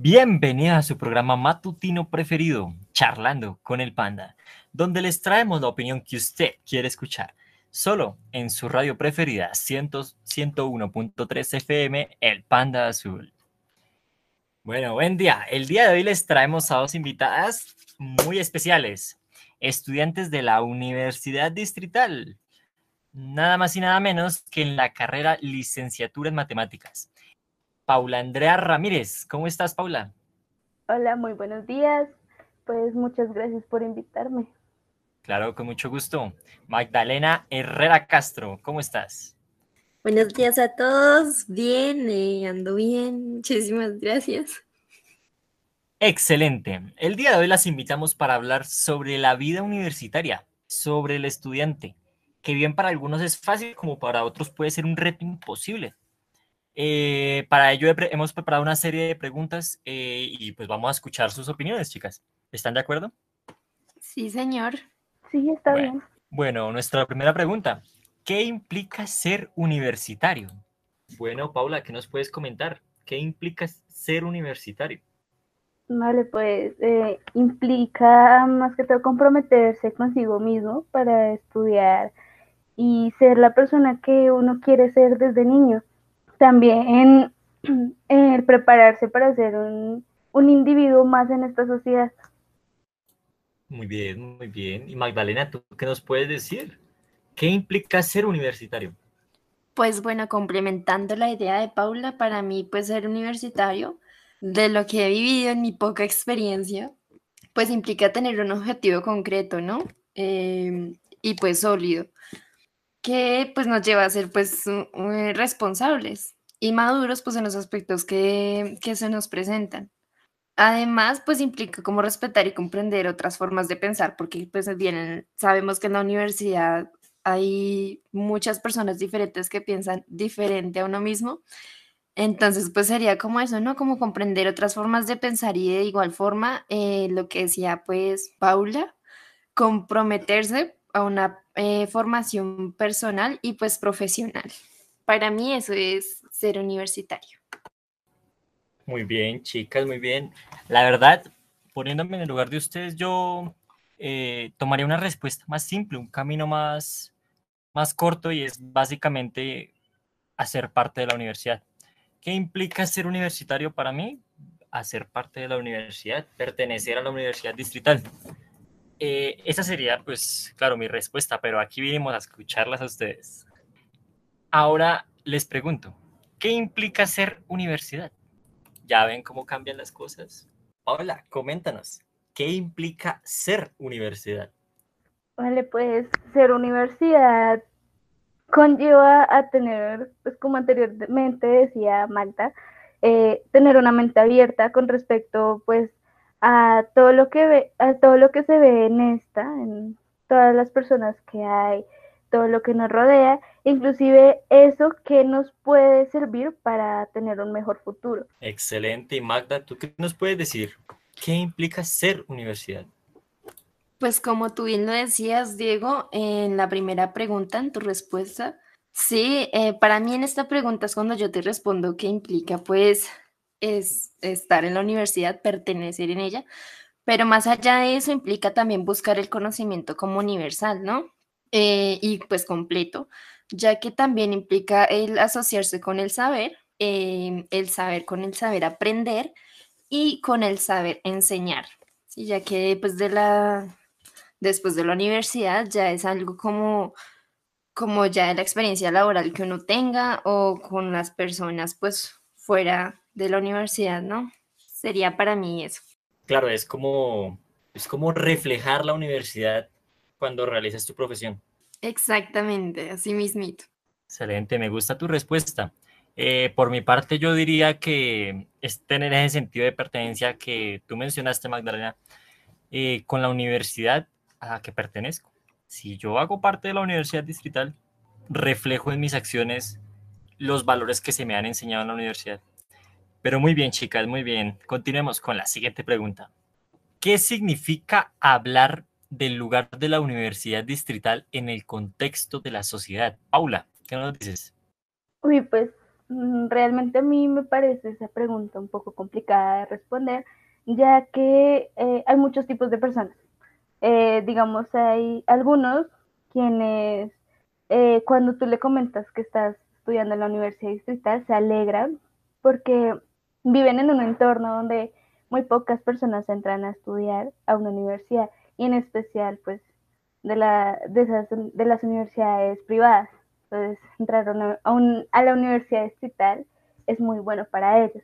Bienvenida a su programa matutino preferido, Charlando con el Panda, donde les traemos la opinión que usted quiere escuchar, solo en su radio preferida 101.3 FM, El Panda Azul. Bueno, buen día. El día de hoy les traemos a dos invitadas muy especiales, estudiantes de la Universidad Distrital, nada más y nada menos que en la carrera Licenciatura en Matemáticas. Paula Andrea Ramírez. ¿Cómo estás, Paula? Hola, muy buenos días. Pues muchas gracias por invitarme. Claro, con mucho gusto. Magdalena Herrera Castro, ¿cómo estás? Buenos días a todos. Bien, eh, ando bien. Muchísimas gracias. Excelente. El día de hoy las invitamos para hablar sobre la vida universitaria, sobre el estudiante, que bien para algunos es fácil como para otros puede ser un reto imposible. Eh, para ello hemos preparado una serie de preguntas eh, y pues vamos a escuchar sus opiniones, chicas. ¿Están de acuerdo? Sí, señor. Sí, está bien. Bueno, nuestra primera pregunta. ¿Qué implica ser universitario? Bueno, Paula, ¿qué nos puedes comentar? ¿Qué implica ser universitario? Vale, pues eh, implica más que todo comprometerse consigo mismo para estudiar y ser la persona que uno quiere ser desde niño también el prepararse para ser un, individuo más en esta sociedad. Muy bien, muy bien. Y Magdalena, ¿tú qué nos puedes decir? ¿Qué implica ser universitario? Pues bueno, complementando la idea de Paula, para mí pues ser universitario, de lo que he vivido en mi poca experiencia, pues implica tener un objetivo concreto, ¿no? Em, y pues sólido que pues nos lleva a ser pues eh, responsables y maduros pues en los aspectos que, que se nos presentan. Además, pues implica como respetar y comprender otras formas de pensar, porque pues bien, sabemos que en la universidad hay muchas personas diferentes que piensan diferente a uno mismo. Entonces, pues sería como eso, ¿no? Como comprender otras formas de pensar y de igual forma, eh, lo que decía pues Paula, comprometerse a una eh, formación personal y pues profesional. Para mí eso es ser universitario. Muy bien, chicas, muy bien. La verdad, poniéndome en el lugar de ustedes, yo eh, tomaría una respuesta más simple, un camino más, más corto y es básicamente hacer parte de la universidad. ¿Qué implica ser universitario para mí? Hacer parte de la universidad, pertenecer a la universidad distrital. Eh, esa sería, pues, claro, mi respuesta, pero aquí vinimos a escucharlas a ustedes. Ahora les pregunto, ¿qué implica ser universidad? ¿Ya ven cómo cambian las cosas? Hola, coméntanos, ¿qué implica ser universidad? Vale, pues ser universidad conlleva a tener, pues como anteriormente decía Magda, eh, tener una mente abierta con respecto, pues, a todo lo que ve, a todo lo que se ve en esta, en todas las personas que hay, todo lo que nos rodea, inclusive eso que nos puede servir para tener un mejor futuro. Excelente. Y Magda, ¿tú qué nos puedes decir? ¿Qué implica ser universidad? Pues como tú bien lo decías, Diego, en la primera pregunta, en tu respuesta, sí, eh, para mí en esta pregunta es cuando yo te respondo qué implica, pues es estar en la universidad, pertenecer en ella, pero más allá de eso implica también buscar el conocimiento como universal, ¿no? Eh, y pues completo, ya que también implica el asociarse con el saber, em, el saber con el saber aprender y con el saber enseñar, ¿sí? ya que pues de la, después de la universidad ya es algo como como ya la experiencia laboral que uno tenga o con las personas pues fuera de la universidad, ¿no? Sería para mí eso. Claro, es como, es como reflejar la universidad cuando realizas tu profesión. Exactamente, así mismito. Excelente, me gusta tu respuesta. Eh, por mi parte, yo diría que es tener ese sentido de pertenencia que tú mencionaste, Magdalena, eh, con la universidad a la que pertenezco. Si yo hago parte de la universidad distrital, reflejo en mis acciones los valores que se me han enseñado en la universidad. Pero muy bien, chicas, muy bien. Continuemos con la siguiente pregunta. ¿Qué significa hablar del lugar de la universidad distrital en el contexto de la sociedad? Paula, ¿qué nos dices? Uy, pues mm, realmente a mí me parece esa pregunta un poco complicada de responder, ya que eh, hay muchos tipos de personas. Eh, digamos, hay algunos quienes eh, cuando tú le comentas que estás estudiando en la Universidad Distrital se alegran porque viven en un entorno donde muy pocas personas entran a estudiar a una universidad y en especial pues de, la, de, esas, de las universidades privadas. Entonces entrar a, a la universidad distrital es muy bueno para ellos.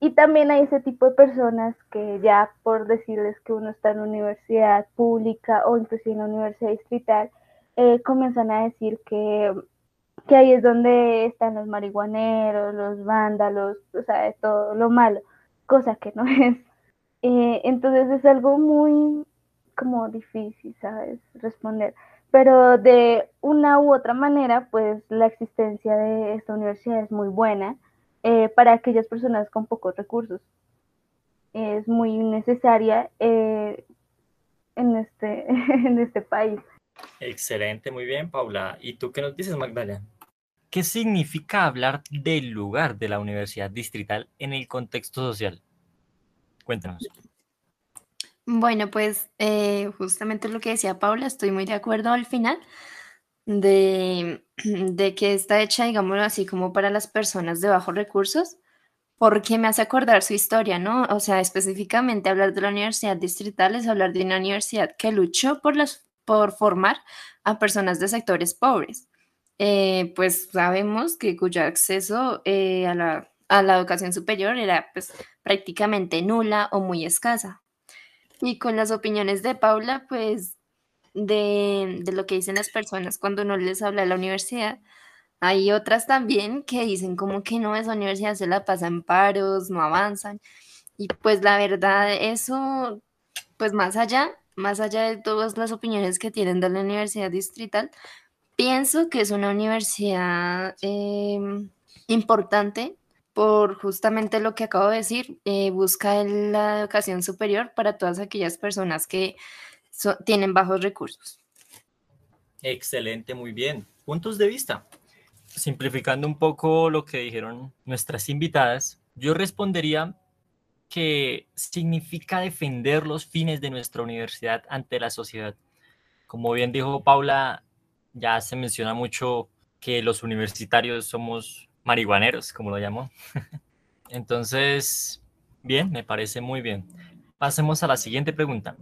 Y también hay ese tipo de personas que ya por decirles que uno está en una universidad pública o inclusive en una universidad distrital, eh, comienzan a decir que, que ahí es donde están los marihuaneros, los vándalos, o sea, todo lo malo, cosa que no es. Eh, entonces es algo muy como difícil, ¿sabes? Responder. Pero de una u otra manera, pues la existencia de esta universidad es muy buena eh, para aquellas personas con pocos recursos. Es muy necesaria eh, en, este, en este país. Excelente, muy bien, Paula. ¿Y tú qué nos dices, Magdalena? ¿Qué significa hablar del lugar de la universidad distrital en el contexto social? Cuéntanos. Bueno, pues eh, justamente lo que decía Paula, estoy muy de acuerdo al final de, de que está hecha, digámoslo así, como para las personas de bajos recursos, porque me hace acordar su historia, ¿no? O sea, específicamente hablar de la universidad distrital es hablar de una universidad que luchó por, las, por formar a personas de sectores pobres. Eh, pues sabemos que cuyo acceso eh, a, la, a, la, educación superior era pues prácticamente nula o muy escasa. Y con las opiniones de Paula, pues de, lo que dicen las personas cuando no les habla de la universidad. Hay otras también que dicen como que no, esa universidad se la pasa en paros, no avanzan. Y pues la verdad, eso, pues más allá, más allá de todas las opiniones que tienen de la universidad distrital, pienso que es una universidad em, importante por justamente lo que acabo de decir, eh, busca la educación superior para todas aquellas personas que tienen bajos recursos. Excelente, muy bien. Puntos de vista. Simplificando un poco lo que dijeron nuestras invitadas, yo respondería que significa defender los fines de nuestra universidad ante la sociedad. Como bien dijo Paula, ya se menciona mucho que los universitarios somos marihuaneros, como lo llamó. Entonces, bien, me parece muy bien. Pasemos a la siguiente pregunta.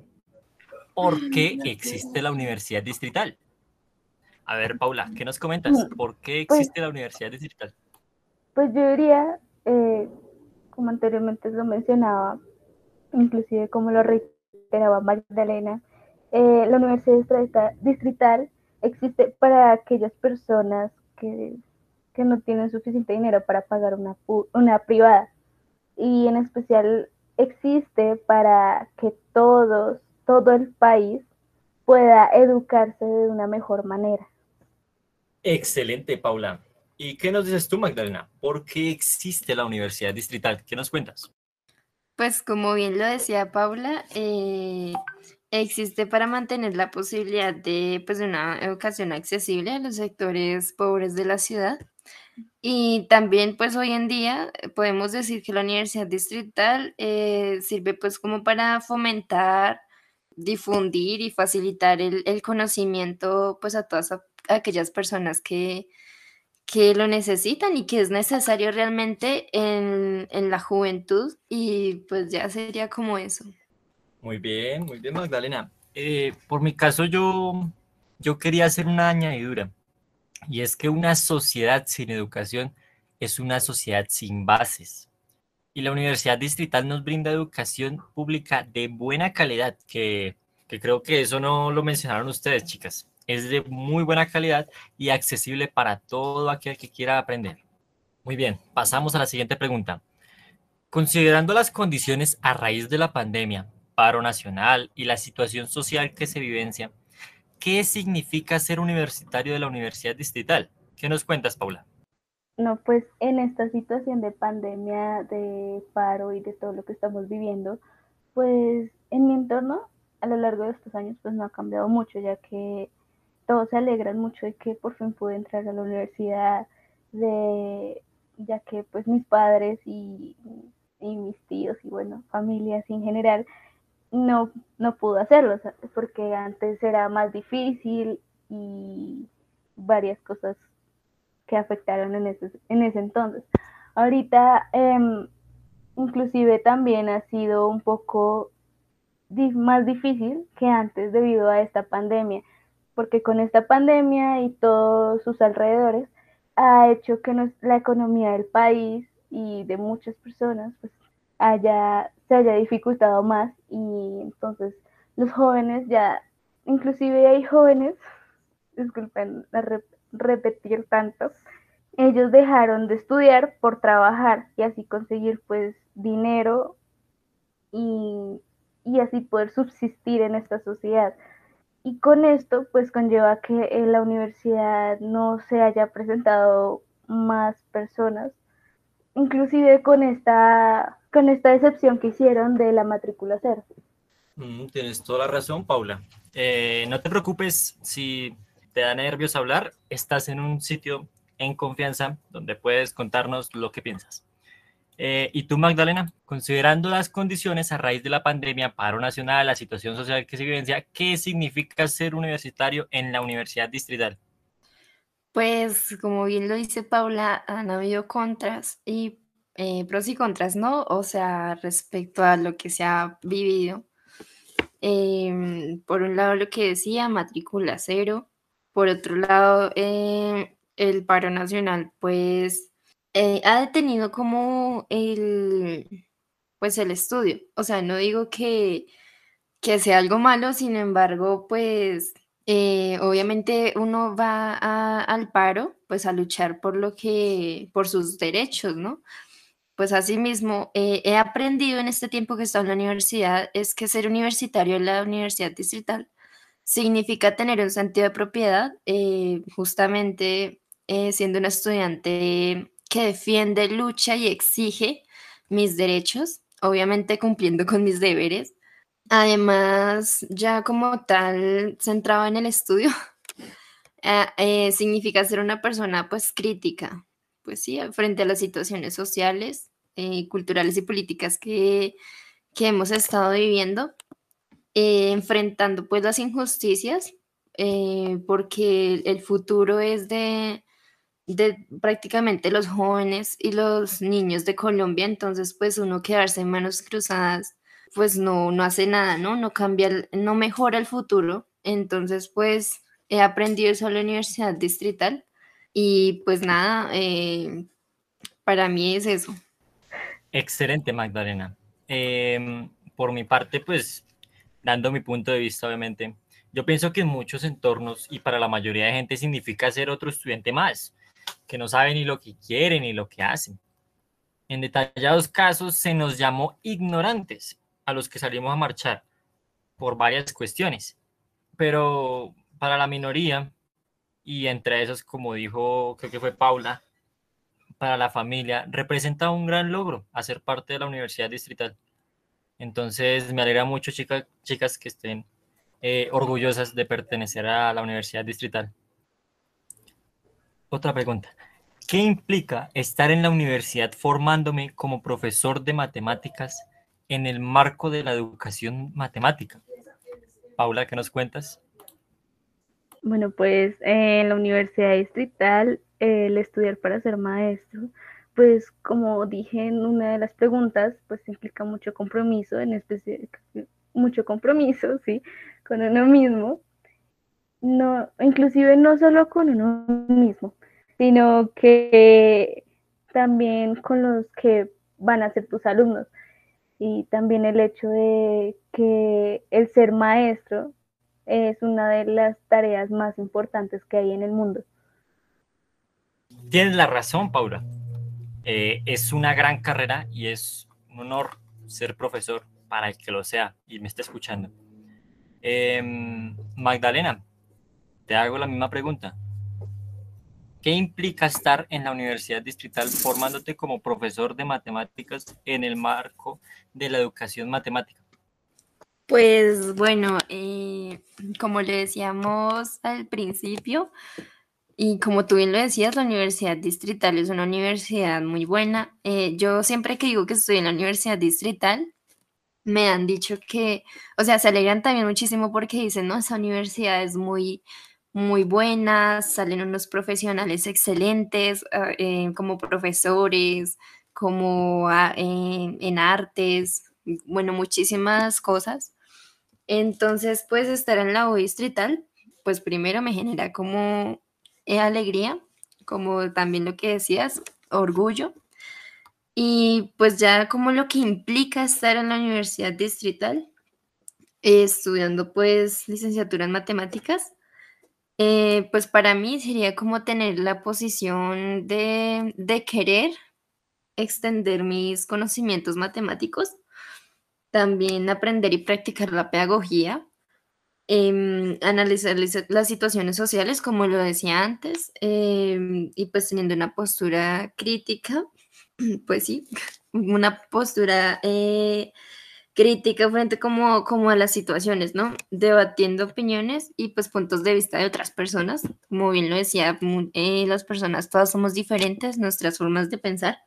¿por qué existe la universidad distrital? A ver, Paula, ¿qué nos comentas? ¿Por qué pues existe la universidad distrital? Pues yo diría, eh, como anteriormente lo mencionaba, inclusive como lo reiteraba Magdalena, eh, la universidad distrital existe para aquellas personas que, que no tienen suficiente dinero para pagar una, una privada. Y en especial existe para que todos todo el país pueda educarse de una mejor manera. Excelente, Paula. ¿Y qué nos dices tú, Magdalena? ¿Por qué existe la Universidad Distrital? ¿Qué nos cuentas? Pues como bien lo decía Paula, eh, existe para mantener la posibilidad de, pues, una educación accesible a los sectores pobres de la ciudad. Y también, pues hoy en día podemos decir que la Universidad Distrital eh, sirve pues como para fomentar difundir y facilitar el, conocimiento pues a todas aquellas personas que, que lo necesitan y que es necesario realmente en, la juventud y pues ya sería como eso. Muy bien, muy bien Magdalena. Eh, por mi caso yo, yo quería hacer una añadidura y es que una sociedad sin educación es una sociedad sin bases y la Universidad Distrital nos brinda educación pública de buena calidad, que, que, creo que eso no lo mencionaron ustedes, chicas. Es de muy buena calidad y accesible para todo aquel que quiera aprender. Muy bien, pasamos a la siguiente pregunta. Considerando las condiciones a raíz de la pandemia, paro nacional y la situación social que se vivencia, ¿qué significa ser universitario de la Universidad Distrital? ¿Qué nos cuentas, Paula? No, pues en esta situación de pandemia, de paro y de todo lo que estamos viviendo, pues en mi entorno a lo largo de estos años pues no ha cambiado mucho, ya que todos se alegran mucho de que por fin pude entrar a la universidad, de, ya que pues mis padres y, y mis tíos y bueno, familias en general no, no pudo hacerlo, porque antes era más difícil y varias cosas que afectaron en ese, en ese entonces. Ahorita, em, inclusive también ha sido un poco más difícil que antes debido a esta pandemia, porque con esta pandemia y todos sus alrededores ha hecho que la economía del país y de muchas personas pues, haya, se haya dificultado más y entonces los jóvenes ya, inclusive hay jóvenes, disculpen repetir tanto, ellos dejaron de estudiar por trabajar y así conseguir pues dinero y, y así poder subsistir en esta sociedad. Y con esto pues conlleva que en la universidad no se haya presentado más personas, inclusive con esta, con esta decepción que hicieron de la matrícula cero. Mm, tienes toda la razón, Paula. Eh, no te preocupes si te da nervios hablar, estás en un sitio en confianza donde puedes contarnos lo que piensas. Eh, y tú, Magdalena, considerando las condiciones a raíz de la pandemia, paro nacional, la situación social que se vivencia, ¿qué significa ser universitario en la Universidad Distrital? Pues, como bien lo dice Paula, han habido contras y eh, pros y contras, ¿no? O sea, respecto a lo que se ha vivido. Em, por un lado, lo que decía, matrícula cero. Por otro lado, eh, el paro nacional, pues, eh, ha detenido como el, pues, el estudio. O sea, no digo que, que sea algo malo, sin embargo, pues, eh, obviamente uno va al paro, pues, a luchar por lo que, por sus derechos, ¿no? Pues asimismo, eh, he aprendido en este tiempo que he estado en la universidad, es que ser universitario en la universidad distrital significa tener un sentido de propiedad, justamente eh, siendo una estudiante que defiende, lucha y exige mis derechos, obviamente cumpliendo con mis deberes. Además, ya como tal, centrado en el estudio, eh, eh, significa ser una persona pues crítica, pues sí, frente a las situaciones sociales, culturales y políticas que, que hemos estado viviendo, enfrentando pues las injusticias, porque el futuro es de, de prácticamente los jóvenes y los niños de Colombia, entonces pues uno quedarse en manos cruzadas pues no, no hace nada, ¿no? No cambia, no mejora el futuro. Entonces pues he aprendido eso en la Universidad Distrital y pues nada, eh, para mí es eso. Excelente, Magdalena. Em, por mi parte, pues dando mi punto de vista, obviamente, yo pienso que en muchos entornos y para la mayoría de gente significa ser otro estudiante más que no saben ni lo que quieren ni lo que hacen. En detallados casos se nos llamó ignorantes a los que salimos a marchar por varias cuestiones, pero para la minoría, y entre esos, como dijo, creo que fue Paula, para la familia, representa un gran logro hacer parte de la Universidad Distrital. Entonces, me alegra mucho, chicas, chicas que estén eh, orgullosas de pertenecer a la Universidad Distrital. Otra pregunta. ¿Qué implica estar en la universidad formándome como profesor de matemáticas en el marco de la educación matemática? Paula, ¿qué nos cuentas? Bueno, pues en la Universidad Distrital, el estudiar para ser maestro, pues como dije en una de las preguntas, pues implica mucho compromiso, en especial mucho compromiso, sí, con uno mismo, no, inclusive no solo con uno mismo, sino que también con los que van a ser tus alumnos. Y también el hecho de que el ser maestro es una de las tareas más importantes que hay en el mundo. Tienes la razón, Paula. Eh, es una gran carrera y es un honor ser profesor para el que lo sea y me esté escuchando. Em, Magdalena, te hago la misma pregunta. ¿Qué implica estar en la Universidad Distrital formándote como profesor de matemáticas en el marco de la educación matemática? Pues bueno, eh, como le decíamos al principio, Y como tú bien lo decías, la Universidad Distrital es una universidad muy buena. Eh, yo siempre que digo que estoy en la Universidad Distrital, me han dicho que, o sea, se alegran también muchísimo porque dicen, no, esa universidad es muy, muy buena, salen unos profesionales excelentes ah, eh, como profesores, como ah, en artes, bueno, muchísimas cosas. Entonces, pues estar en la U distrital, pues primero me genera como eh, alegría, como también lo que decías, orgullo. Y pues ya como lo que implica estar en la universidad distrital, estudiando pues licenciatura en matemáticas, eh, pues para mí sería como tener la posición de, de querer extender mis conocimientos matemáticos, también aprender y practicar la pedagogía, em, analizar las situaciones sociales, como lo decía antes, em, y pues teniendo una postura crítica, pues sí, una postura eh, crítica frente como, como a las situaciones, ¿no? Debatiendo opiniones y pues puntos de vista de otras personas. Como bien lo decía, eh, las personas todas somos diferentes, nuestras formas de pensar.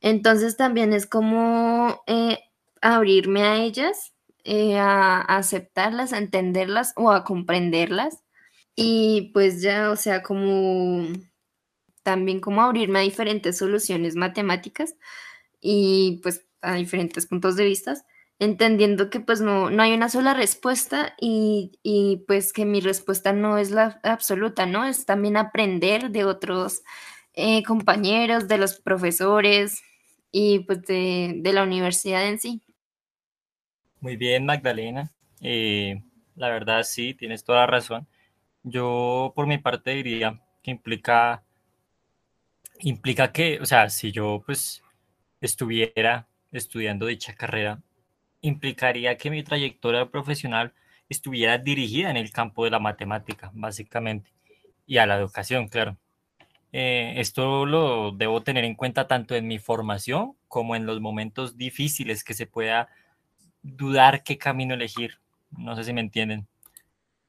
Entonces también es como eh, abrirme a ellas, eh, a, aceptarlas, a entenderlas o a comprenderlas. Y pues ya, o sea, como también como abrirme a diferentes soluciones matemáticas y pues a diferentes puntos de vista, entendiendo que pues no, no hay una sola respuesta y, y, pues que mi respuesta no es la absoluta, ¿no? Es también aprender de otros eh, compañeros, de los profesores y pues de, de la universidad en sí. Muy bien, Magdalena. Eh, la verdad, sí, tienes toda la razón. Yo, por mi parte, diría que implica, implica que, o sea, si yo, pues, estuviera estudiando dicha carrera, implicaría que mi trayectoria profesional estuviera dirigida en el campo de la matemática, básicamente, y a la educación, claro. Eh, esto lo debo tener en cuenta tanto en mi formación como en los momentos difíciles que se pueda dudar qué camino elegir. No sé si me entienden.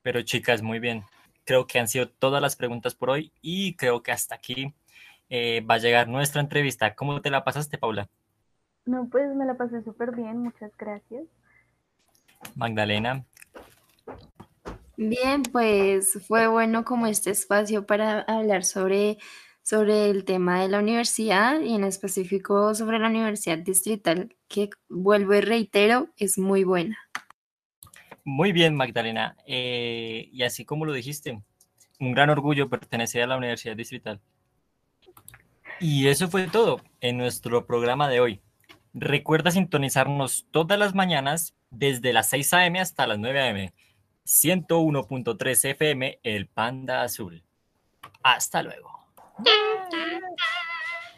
Pero chicas, muy bien. Creo que han sido todas las preguntas por hoy y creo que hasta aquí eh, va a llegar nuestra entrevista. ¿Cómo te la pasaste, Paula? No, pues me la pasé súper bien, muchas gracias. Magdalena. Bien, pues fue bueno como este espacio para hablar sobre sobre el tema de la universidad y en específico sobre la Universidad Distrital, que vuelvo y reitero, es muy buena. Muy bien, Magdalena. Eh, y así como lo dijiste, un gran orgullo pertenecer a la Universidad Distrital. Y eso fue todo en nuestro programa de hoy. Recuerda sintonizarnos todas las mañanas desde las 6 a.m. hasta las 9 a.m. 101.3 FM, El Panda Azul. Hasta luego.